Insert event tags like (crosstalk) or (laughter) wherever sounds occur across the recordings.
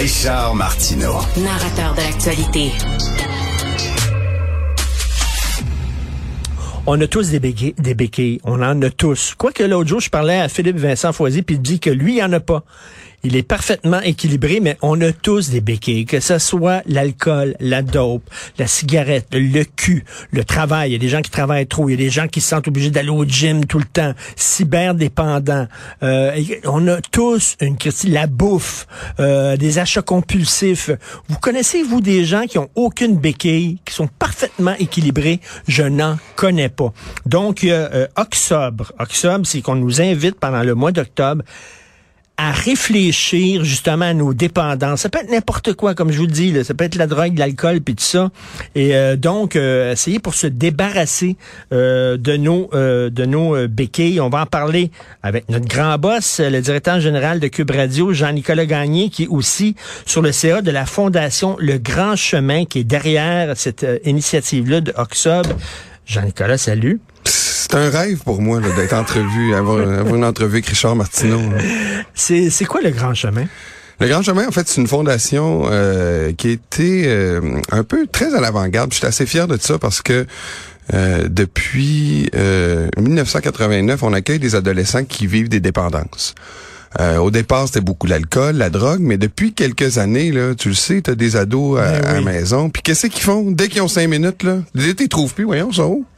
Richard Martineau. Narrateur de l'actualité. On a tous des béquilles, des béquilles. On en a tous. Quoique l'autre jour, je parlais à Philippe Vincent Foisy, puis il dit que lui, il en a pas. Il est parfaitement équilibré, mais on a tous des béquilles, que ce soit l'alcool, la dope, la cigarette, le cul, le travail. Il y a des gens qui travaillent trop, il y a des gens qui se sentent obligés d'aller au gym tout le temps, cyberdépendants. Euh, on a tous une critique, la bouffe, euh, des achats compulsifs. Vous connaissez, vous, des gens qui ont aucune béquille, qui sont parfaitement équilibrés? Je n'en connais pas. Donc, euh, Octobre. Octobre, c'est qu'on nous invite pendant le mois d'octobre à réfléchir justement à nos dépendances. Ça peut être n'importe quoi, comme je vous le dis. Là. Ça peut être la drogue, l'alcool, puis tout ça. Et euh, donc, euh, essayer pour se débarrasser euh, de nos euh, de nos béquilles. On va en parler avec notre grand boss, le directeur général de Cube Radio, Jean-Nicolas Gagné, qui est aussi sur le CA de la Fondation Le Grand Chemin, qui est derrière cette initiative-là de Octobre. Jean-Nicolas, salut. C'est un rêve pour moi d'être entrevu, avoir, avoir une entrevue avec Richard Martineau. C'est quoi le Grand Chemin? Le Grand Chemin, en fait, c'est une fondation euh, qui été euh, un peu très à l'avant-garde. Je suis assez fier de ça parce que euh, depuis euh, 1989, on accueille des adolescents qui vivent des dépendances. Euh, au départ, c'était beaucoup l'alcool, la drogue, mais depuis quelques années, là, tu le sais, tu as des ados à, Ben à la maison. Puis qu'est-ce qu'ils font? Dès qu'ils ont cinq minutes, là, ils les trouvent plus, voyons, où? Ils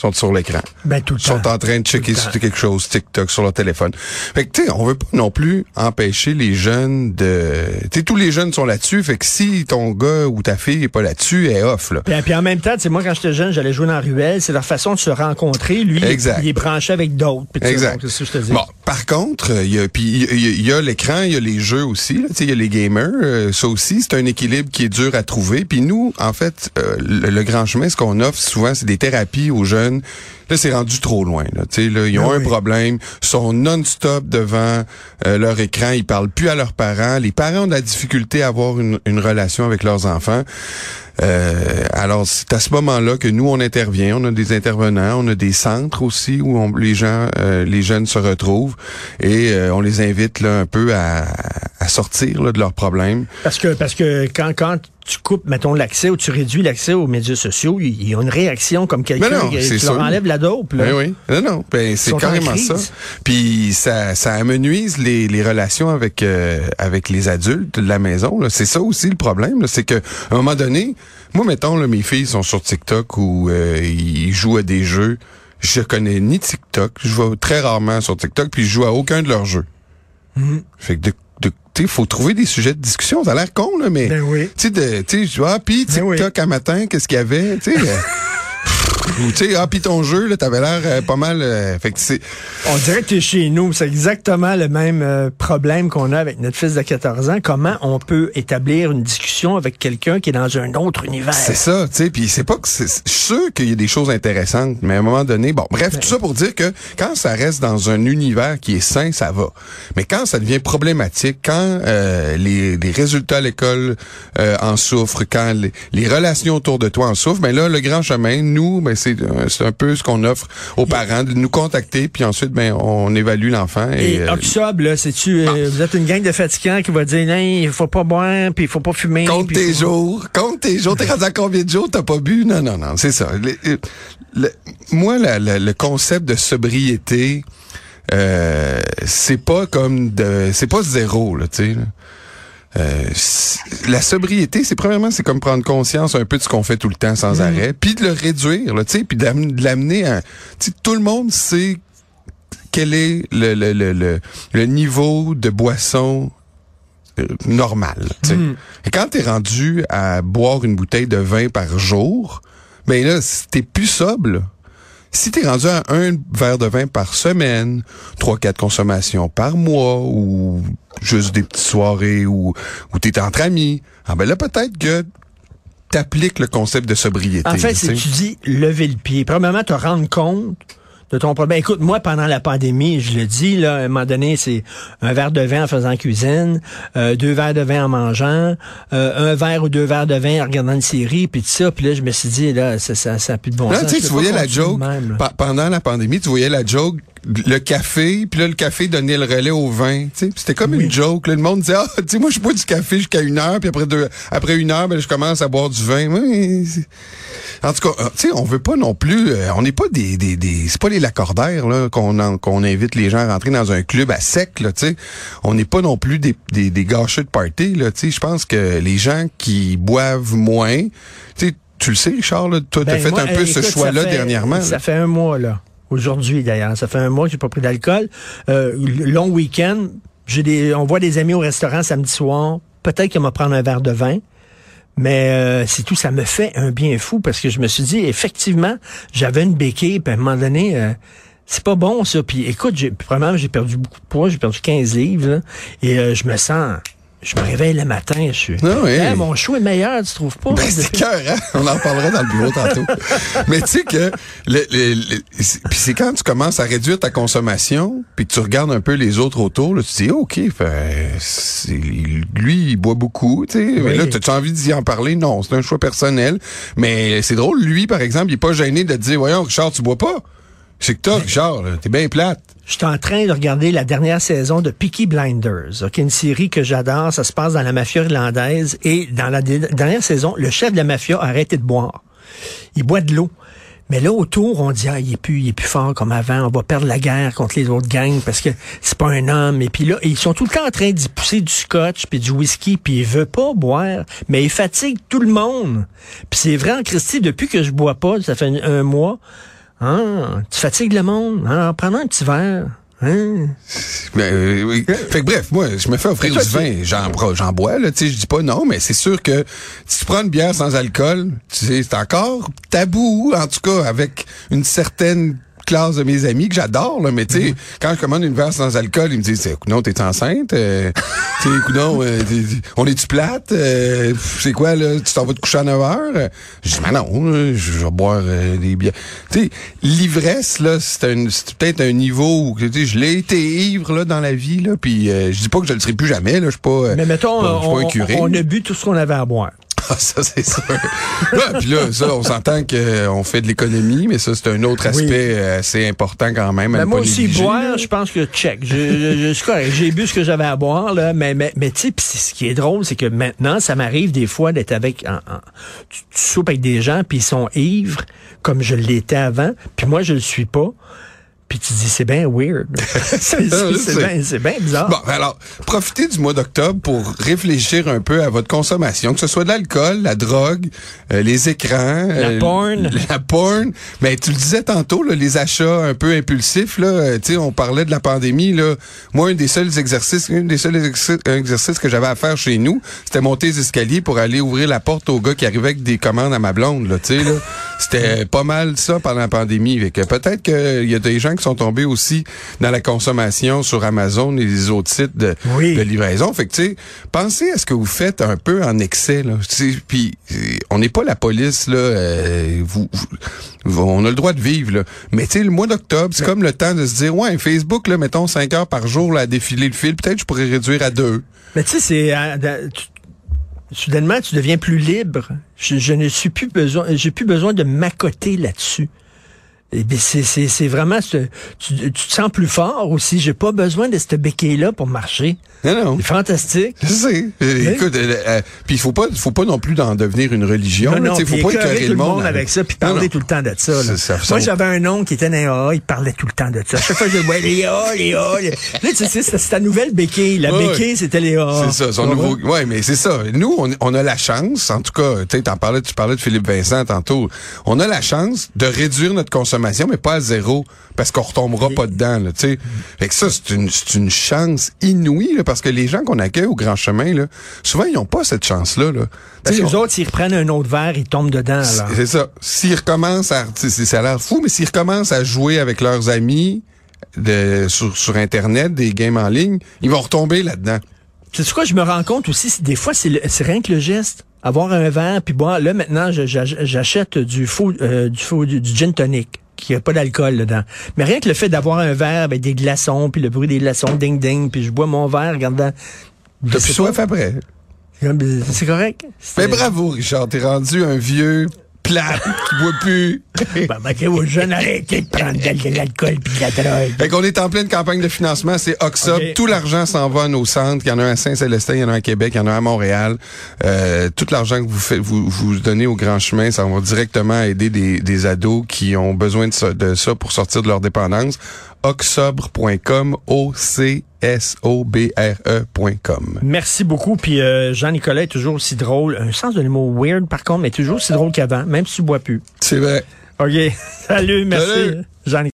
sont sur l'écran. Ben, tout le sont temps. en train de checker sur quelque chose, TikTok, sur leur téléphone. Fait que, tu sais, on veut pas non plus empêcher les jeunes de... Tu sais, tous les jeunes sont là-dessus. Fait que si ton gars ou ta fille est pas là-dessus, elle est off, là. Puis, puis en même temps, tu sais, moi, quand j'étais jeune, j'allais jouer dans la ruelle. C'est leur façon de se rencontrer. Lui, Exact. il est branché avec d'autres. Exact. Donc, je te dis. Bon, par contre, il y a puis il y a- l'écran, il y a les jeux aussi, tu sais, il y a les gamers, euh, ça aussi, c'est un équilibre qui est dur à trouver. Puis nous, en fait, euh, le, le grand chemin, ce qu'on offre souvent, c'est des thérapies aux jeunes. Là, c'est rendu trop loin. Là, là, ils ont Ah un oui. problème, sont non-stop devant euh, leur écran, ils parlent plus à leurs parents. Les parents ont de la difficulté à avoir une, une relation avec leurs enfants. Euh, alors, c'est à ce moment-là que nous, on intervient. On a des intervenants, on a des centres aussi où on- les gens, euh, les jeunes se retrouvent et euh, on les invite là un peu à, à sortir là, de leurs problèmes. Parce que, parce que quand, quand tu coupes, mettons, l'accès ou tu réduis l'accès aux médias sociaux, il y a une réaction comme quelqu'un non, qui leur enlève la dope. Là. Ben oui, non, non, ben c'est carrément ça. Puis ça, ça amenuise les, les relations avec euh, avec les adultes de la maison. C'est ça aussi le problème, c'est que à un moment donné, moi mettons là, mes filles sont sur TikTok ou euh, ils jouent à des jeux. Je connais ni TikTok, je vais très rarement sur TikTok, puis je joue à aucun de leurs jeux. Mhm. Fait que de, sais, faut trouver des sujets de discussion. Ça a l'air con là, mais Ben oui. tu sais, tu ah, puis Ben oui. TikTok à matin, qu'est-ce qu'il y avait, tu sais. (laughs) Ou tu sais, ah, puis ton jeu, là, t'avais l'air euh, pas mal. euh, fait que. On dirait que tu es chez nous. C'est exactement le même euh, problème qu'on a avec notre fils de 14 ans. Comment on peut établir une discussion avec quelqu'un qui est dans un autre univers? C'est ça, tu sais, puis c'est pas que c'est sûr qu'il y a des choses intéressantes, mais à un moment donné, bon, bref, tout ça pour dire que quand ça reste dans un univers qui est sain, ça va. Mais quand ça devient problématique, quand euh, les, les résultats à l'école euh, en souffrent, quand les, les relations autour de toi en souffrent, ben là, le grand chemin, nous, ben c'est euh, c'est un peu ce qu'on offre aux parents de nous contacter, puis ensuite, ben on évalue l'enfant et, Et euh, là, c'est-tu, euh, vous êtes une gang de fatigants qui va dire, non, il faut pas boire, puis il faut pas fumer. Compte puis tes faut- jours. Compte tes jours. T'es rendu à combien de jours t'as pas bu? Non, non, non. C'est ça. Le- le- le- moi, la- la- le concept de sobriété, euh, c'est pas comme de, c'est pas zéro là, tu sais. Euh, la sobriété, c'est premièrement, c'est comme prendre conscience un peu de ce qu'on fait tout le temps sans arrêt, puis de le réduire, là, tu sais, puis de l'amener à, tu tout le monde sait quel est le, le, le, le, le niveau de boisson euh, normal. tu sais. Et quand t'es rendu à boire une bouteille de vin par jour, ben là, t'es plus sobre. là. Si t'es rendu à un verre de vin par semaine, trois, quatre consommations par mois, ou juste des petites soirées où, où t'es entre amis, ah ben là, peut-être que t'appliques le concept de sobriété. En fait, tu c'est sais. tu dis lever le pied. Premièrement, te rendre compte de ton problème. Écoute, moi, pendant la pandémie, je le dis, là, à un moment donné, c'est un verre de vin en faisant cuisine, euh, deux verres de vin en mangeant, euh, un verre ou deux verres de vin en regardant une série, puis tout ça. Puis là, je me suis dit, là, ça, ça, ça a plus de bon Là, sens. tu voyais la joke même, pendant la pandémie, tu voyais la joke, le café, puis là le café donnait le relais au vin. Tu sais, Puis c'était comme une joke. Là, le monde disait, ah, tu sais, moi je bois du café jusqu'à une heure, puis après deux, après une heure, ben je commence à boire du vin. Oui, en tout cas, euh, tu sais, on veut pas non plus, euh, on n'est pas des, des, des c'est pas les lacordaires là qu'on qu'on invite les gens à rentrer dans un club à sec là. Tu sais, on n'est pas non plus des des, des gâcheux de party là. Tu sais, je pense que les gens qui boivent moins, tu sais. Tu le sais, Richard, là, t'as Ben, fait moi, un peu ce choix-là fait- dernièrement. Ça là. fait un mois, là. Aujourd'hui, d'ailleurs. Ça fait un mois que j'ai pas pris d'alcool. Euh, long week-end. J'ai des, on voit des amis au restaurant samedi soir. Peut-être qu'il va prendre un verre de vin. Mais euh, c'est tout, ça me fait un bien fou parce que je me suis dit, effectivement, j'avais une béquille, puis à un moment donné, euh, c'est pas bon ça. Puis écoute, j'ai, premièrement, j'ai perdu beaucoup de poids, j'ai perdu 15 livres, et euh, je me sens, je me réveille le matin, je suis, Ah oui. Mon show est meilleur, tu trouves pas? Ben, c'est (laughs) cœur, hein? On en parlera dans le bureau tantôt. (laughs) Mais tu sais que, le, le- le- puis c'est quand tu commences à réduire ta consommation, puis que tu regardes un peu les autres autour, là, tu te dis, OK, fait, lui, il boit beaucoup, tu sais. Mais là, as-tu envie d'y en parler? Non, c'est un choix personnel. Mais c'est drôle, lui, par exemple, il est pas gêné de te dire, voyons, Richard, tu bois pas? C'est que toi, Richard, t'es bien plate. Je suis en train de regarder la dernière saison de Peaky Blinders, ok, une série que j'adore. Ça se passe dans la mafia irlandaise. Et dans la dernière saison, le chef de la mafia a arrêté de boire. Il boit de l'eau. Mais là, autour, on dit, ah, il est plus, il est plus fort comme avant. On va perdre la guerre contre les autres gangs parce que c'est pas un homme. Et puis là, ils sont tout le temps en train d'y pousser du scotch puis du whisky puis il veut pas boire. Mais il fatigue tout le monde. Puis c'est vrai en Christie, depuis que je bois pas, ça fait un mois, ah, tu fatigues le monde. Alors, prends un petit verre. Hein? Ben, euh, oui. Fait que bref, moi, je me fais offrir du vin, j'en j'en bois, là, tu sais, je dis pas non, mais c'est sûr que si tu prends une bière sans alcool, tu sais, c'est encore tabou, en tout cas, avec une certaine classe de mes amis que j'adore, là, mais tu sais, quand je commande une bière sans alcool, ils me disent, non, t'es enceinte, euh, (laughs) tu sais, coudonc, euh, t'es- on est-tu plate, Euh, c'est quoi, là, tu t'en vas te coucher à 9 heures? Je dis, mais non, je vais boire euh, des bières. Tu sais, l'ivresse, là, c'est un- c'est peut-être un niveau où, tu sais, je l'ai été ivre, là, dans la vie, là, puis euh, je dis pas que je le serai plus jamais, là, je suis pas, Mais mettons, pas- je suis pas un curé. on a bu tout ce qu'on avait à boire. Ah, ça, c'est sûr. Là, puis là, ça, on s'entend qu'on fait de l'économie, mais ça, c'est un autre aspect Oui. euh, assez important quand même. Ben, moi aussi, négliger, boire, je pense que check. Je, correct. J'ai bu ce que j'avais à boire, là, mais, mais, mais tu sais, ce qui est drôle, c'est que maintenant, ça m'arrive des fois d'être avec, en- en- tu, tu soupes avec des gens, puis ils sont ivres, comme je l'étais avant, puis moi, je le suis pas. Puis tu dis, c'est bien weird. (laughs) c'est bien bizarre. Bon, alors, profitez du mois d'octobre pour réfléchir un peu à votre consommation, que ce soit de l'alcool, la drogue, euh, les écrans, La porn. (laughs) la porn. Mais tu le disais tantôt, là, les achats un peu impulsifs. Là, euh, tu sais, on parlait de la pandémie. Là, moi, un des seuls exercices, un des seuls exercices, que j'avais à faire chez nous, c'était monter les escaliers pour aller ouvrir la porte au gars qui arrivait avec des commandes à ma blonde. Là, tu sais, là, c'était (laughs) pas mal ça pendant la pandémie. Fait que peut-être qu'il y a des gens qui sont tombés aussi dans la consommation sur Amazon et les autres sites de, Oui. de livraison. Fait que, tu sais, pensez à ce que vous faites un peu en excès, là. Puis, euh, on n'est pas la police, là. euh, vous, vous- on a le droit de vivre, là. Mais, tu sais, le mois d'octobre, c'est comme le temps de se dire, ouais, Facebook, là, mettons 5 heures par jour, là, à défiler le fil. Peut-être que je pourrais réduire à deux. Mais tu sais, c'est euh, soudainement tu deviens plus libre. Je, je ne suis plus besoin, j'ai plus besoin de m'accoter là-dessus. Et bien, c'est, c'est, c'est vraiment, ce- tu, tu te sens plus fort aussi. J'ai pas besoin de cette béquille-là pour marcher. Non, non. C'est fantastique. Je sais. Euh, Écoute, euh, euh, puis il faut pas, faut pas non plus d'en devenir une religion. Non, non, faut pas écœurer tout le monde avec ça, puis parler non. tout le temps de ça. là. Ça, Moi, j'avais un oncle qui était dans les AA, il parlait tout le temps de ça. Chaque fois, je disais, ouais, les AA, les AA. les- Là, tu sais, c'est ta nouvelle béquille. La Ouais, béquille, c'était les AA. C'est ça, son nouveau. Ouais, mais c'est ça. Nous, on, on a la chance, en tout cas, tu parlais, tu parlais de Philippe Vincent tantôt. On a la chance de réduire notre consommation, mais pas à zéro, parce qu'on retombera pas dedans, là, tu sais. Fait que ça, c'est une, c'est une chance inouïe, là, parce que les gens qu'on accueille au Grand Chemin, là, souvent, ils n'ont pas cette chance-là, là. Parce que les on- autres, s'ils reprennent un autre verre, ils tombent dedans, c'est c'est ça. S'ils recommencent à, ça a l'air fou, mais s'ils recommencent à jouer avec leurs amis de, sur, sur Internet, des games en ligne, ils vont retomber là-dedans. Tu sais quoi, je me rends compte aussi, c'est- des fois, c'est c'est rien que le geste. Avoir un verre, puis boire. Là, maintenant, j'achète du faux, euh, du faux, du, du gin tonic qui a pas d'alcool dedans. Mais rien que le fait d'avoir un verre avec des glaçons, puis le bruit des glaçons, ding ding, puis je bois mon verre, regardant. T'as plus soif après? C'est correct. Mais C'est- bravo, Richard, t'es rendu un vieux plate qui boit plus. (laughs) Ben, que vos jeunes arrêtez de prendre de, l'alcool puis de la drogue. fait qu'on est en pleine campagne de financement, c'est Oxob. Ok. Tout l'argent s'en va à nos centres. Il y en a un à Saint-Célestin, il y en a un à Québec, il y en a un à Montréal. Euh, tout l'argent que vous faites, vous, vous donnez au Grand Chemin, ça va directement aider des, des ados qui ont besoin de ça, de ça pour sortir de leur dépendance. Oxobre.com, O-C-S-O-B-R-E.com. Merci beaucoup. Puis euh, Jean-Nicolas est toujours aussi drôle. Un sens de l'humour weird, par contre, mais toujours aussi drôle qu'avant, même si tu bois plus. C'est vrai. OK. (laughs) Salut, merci. Jean-Nicolas.